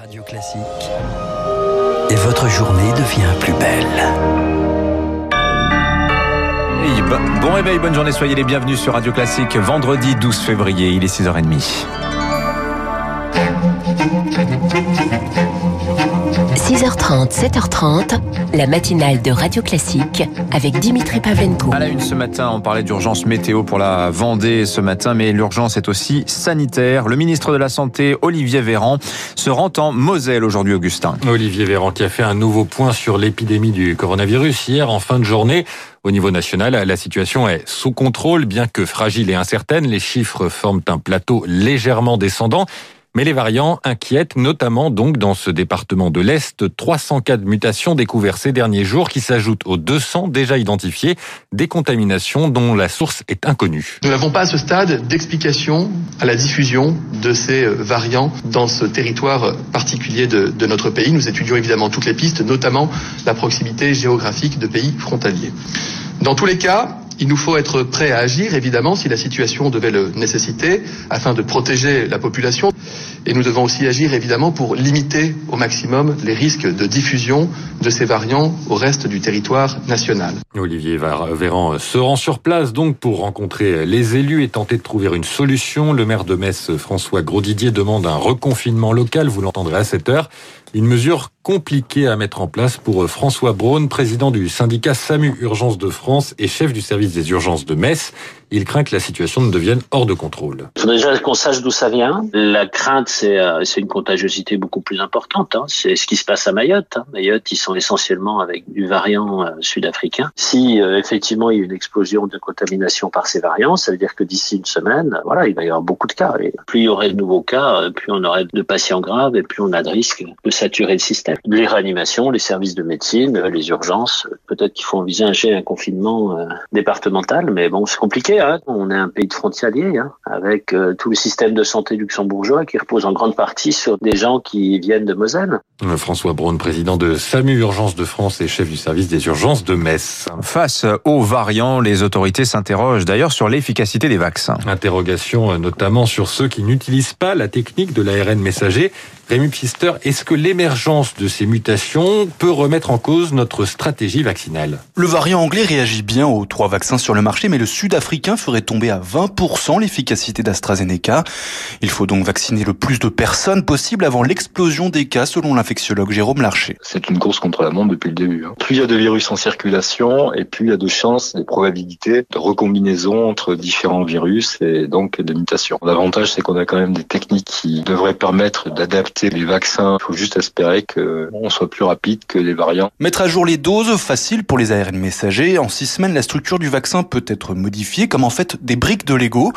Radio Classique. Et votre journée devient plus belle. Bon réveil, bonne journée, soyez les bienvenus sur Radio Classique. Vendredi 12 février, il est 6h30. 6h30, 7h30, la matinale de Radio Classique avec Dimitri Pavlenko. À la une ce matin, on parlait d'urgence météo pour la Vendée ce matin, mais l'urgence est aussi sanitaire. Le ministre de la Santé, Olivier Véran, se rend en Moselle aujourd'hui, Augustin. Olivier Véran qui a fait un nouveau point sur l'épidémie du coronavirus hier en fin de journée. Au niveau national, la situation est sous contrôle, bien que fragile et incertaine. Les chiffres forment un plateau légèrement descendant. Mais les variants inquiètent, notamment donc dans ce département de l'Est, 300 cas de mutation découverts ces derniers jours qui s'ajoutent aux 200 déjà identifiés, des contaminations dont la source est inconnue. Nous n'avons pas à ce stade d'explication à la diffusion de ces variants dans ce territoire particulier de, de notre pays. Nous étudions évidemment toutes les pistes, notamment la proximité géographique de pays frontaliers. Dans tous les cas, il nous faut être prêts à agir, évidemment, si la situation devait le nécessiter, afin de protéger la population. Et nous devons aussi agir, évidemment, pour limiter au maximum les risques de diffusion de ces variants au reste du territoire national. Olivier Véran se rend sur place donc pour rencontrer les élus et tenter de trouver une solution. Le maire de Metz, François Grosdidier, demande un reconfinement local, vous l'entendrez à cette heure. Une mesure compliquée à mettre en place pour François Braun, président du syndicat SAMU Urgence de France et chef du service des urgences de Metz. Il craint que la situation ne devienne hors de contrôle. Il faut déjà qu'on sache d'où ça vient. La crainte, c'est euh, une contagiosité beaucoup plus importante. Hein. C'est ce qui se passe à Mayotte. Hein. Mayotte, ils sont essentiellement avec du variant euh, sud-africain. Si euh, effectivement il y a une explosion de contamination par ces variants, ça veut dire que d'ici une semaine, voilà, il va y avoir beaucoup de cas. Et plus il y aurait de nouveaux cas, plus on aurait de patients graves et plus on a de risques de saturer le système. Les réanimations, les services de médecine, les urgences, peut-être qu'il faut envisager un confinement départemental, mais bon, c'est compliqué. Hein. On est un pays de frontaliers, hein, avec euh, tout le système de santé luxembourgeois qui repose en grande partie sur des gens qui viennent de Moselle. Euh, François Braun, président de SAMU Urgence de France et chef du service des urgences de Metz. Face aux variants, les autorités s'interrogent d'ailleurs sur l'efficacité des vaccins. Interrogation euh, notamment sur ceux qui n'utilisent pas la technique de l'ARN messager. Rémi Pfister, est-ce que l'émergence de ces mutations peut remettre en cause notre stratégie vaccinale? Le variant anglais réagit bien aux trois vaccins sur le marché, mais le sud-africain ferait tomber à 20% l'efficacité d'AstraZeneca. Il faut donc vacciner le plus de personnes possible avant l'explosion des cas, selon l'infectiologue Jérôme Larcher. C'est une course contre la montre depuis le début. Hein. Plus il y a de virus en circulation, et plus il y a de chances, des probabilités de recombinaison entre différents virus et donc de mutations. L'avantage, c'est qu'on a quand même des techniques qui devraient permettre d'adapter les vaccins. Il faut juste espérer qu'on soit plus rapide que les variants. Mettre à jour les doses, facile pour les ARN messagers. En six semaines, la structure du vaccin peut être modifiée comme en fait des briques de Lego.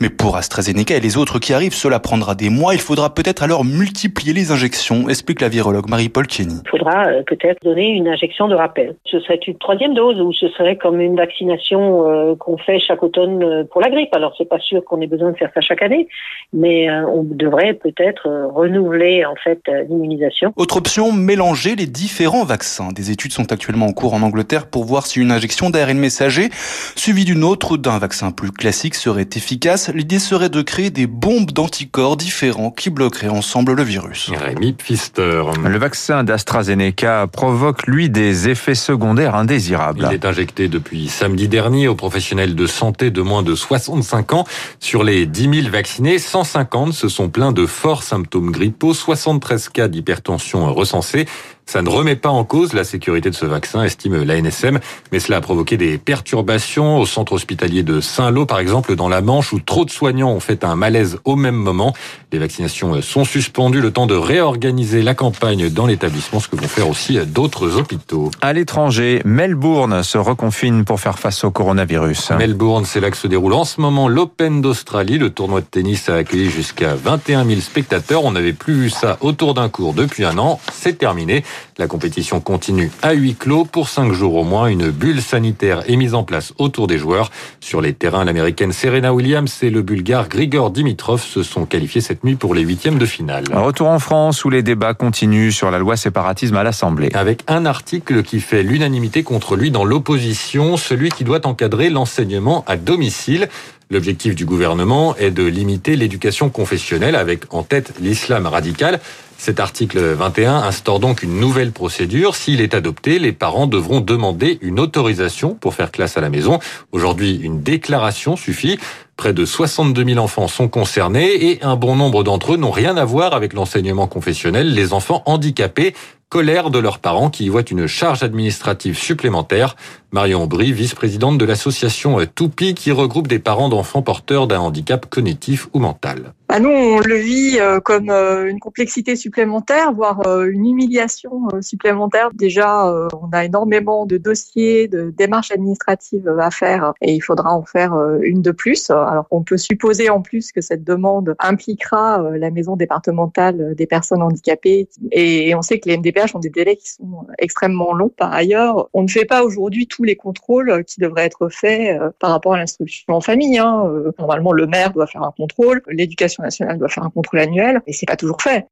Mais pour AstraZeneca et les autres qui arrivent, cela prendra des mois. Il faudra peut-être alors multiplier les injections, explique la virologue Marie-Paul Kenny. Il faudra euh, peut-être donner une injection de rappel. Ce serait une troisième dose ou ce serait comme une vaccination euh, qu'on fait chaque automne euh, pour la grippe. Alors c'est pas sûr qu'on ait besoin de faire ça chaque année, mais on devrait peut-être renouveler en fait euh, l'immunisation. Autre option, mélanger les différents vaccins. Des études sont actuellement en cours en Angleterre pour voir si une injection d'ARN messager suivie d'une autre ou d'un vaccin plus classique serait efficace. L'idée serait de créer des bombes d'anticorps différents qui bloqueraient ensemble le virus. Rémi Pfister. Le vaccin d'AstraZeneca provoque lui des effets secondaires indésirables. Il est injecté depuis samedi dernier aux professionnels de santé de moins de 65 ans. Sur les 10 000 vaccinés, 150 se sont plaints de forts symptômes grippaux 73 cas d'hypertension recensés. Ça ne remet pas en cause la sécurité de ce vaccin, estime l'ANSM, mais cela a provoqué des perturbations au centre hospitalier de Saint-Lô, par exemple, dans la Manche, où trop de soignants ont fait un malaise au même moment. Les vaccinations sont suspendues, le temps de réorganiser la campagne dans l'établissement, ce que vont faire aussi d'autres hôpitaux. À l'étranger, Melbourne se reconfine pour faire face au coronavirus. Melbourne, c'est là que se déroule en ce moment l'Open d'Australie. Le tournoi de tennis a accueilli jusqu'à 21 000 spectateurs. On n'avait plus vu ça autour d'un cours depuis un an. C'est terminé. La compétition continue à huis clos pour cinq jours au moins. Une bulle sanitaire est mise en place autour des joueurs. Sur les terrains, l'américaine Serena Williams et le bulgare Grigor Dimitrov se sont qualifiés cette nuit pour les huitièmes de finale. Retour en France où les débats continuent sur la loi séparatisme à l'Assemblée. Avec un article qui fait l'unanimité contre lui dans l'opposition, celui qui doit encadrer l'enseignement à domicile. L'objectif du gouvernement est de limiter l'éducation confessionnelle avec en tête l'islam radical. Cet article 21 instaure donc une nouvelle procédure. S'il est adopté, les parents devront demander une autorisation pour faire classe à la maison. Aujourd'hui, une déclaration suffit. Près de 62 000 enfants sont concernés et un bon nombre d'entre eux n'ont rien à voir avec l'enseignement confessionnel. Les enfants handicapés colère de leurs parents qui y voient une charge administrative supplémentaire. Marion Aubry, vice-présidente de l'association Toupi qui regroupe des parents d'enfants porteurs d'un handicap cognitif ou mental. Bah nous, on le vit euh, comme euh, une complexité supplémentaire, voire euh, une humiliation supplémentaire. Déjà, on a énormément de dossiers, de démarches administratives à faire et il faudra en faire une de plus. Alors on peut supposer en plus que cette demande impliquera la maison départementale des personnes handicapées et on sait que les MDPH ont des délais qui sont extrêmement longs. Par ailleurs, on ne fait pas aujourd'hui tous les contrôles qui devraient être faits par rapport à l'instruction en famille. Hein. Normalement, le maire doit faire un contrôle, l'éducation nationale doit faire un contrôle annuel, et c'est pas toujours fait.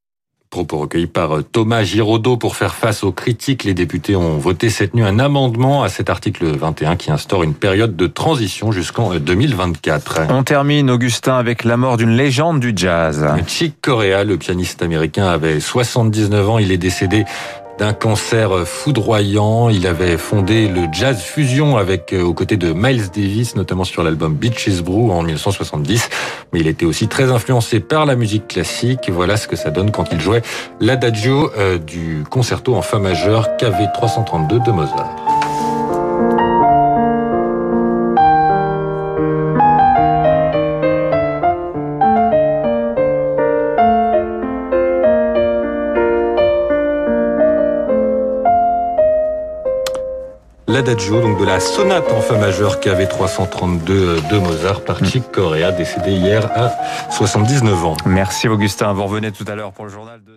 Propos recueillis par Thomas Giraudot pour faire face aux critiques. Les députés ont voté cette nuit un amendement à cet article 21 qui instaure une période de transition jusqu'en 2024. On termine, Augustin, avec la mort d'une légende du jazz. Chick Corea, le pianiste américain, avait 79 ans. Il est décédé d'un cancer foudroyant. Il avait fondé le Jazz Fusion avec euh, aux côtés de Miles Davis, notamment sur l'album Beaches Brew en 1970. Mais il était aussi très influencé par la musique classique. Voilà ce que ça donne quand il jouait l'adagio euh, du concerto en fa majeur KV 332 de Mozart. L'adagio, donc de la sonate en fa majeur KV 332 de Mozart par Chick Corea, décédé hier à 79 ans. Merci Augustin, vous revenez tout à l'heure pour le journal de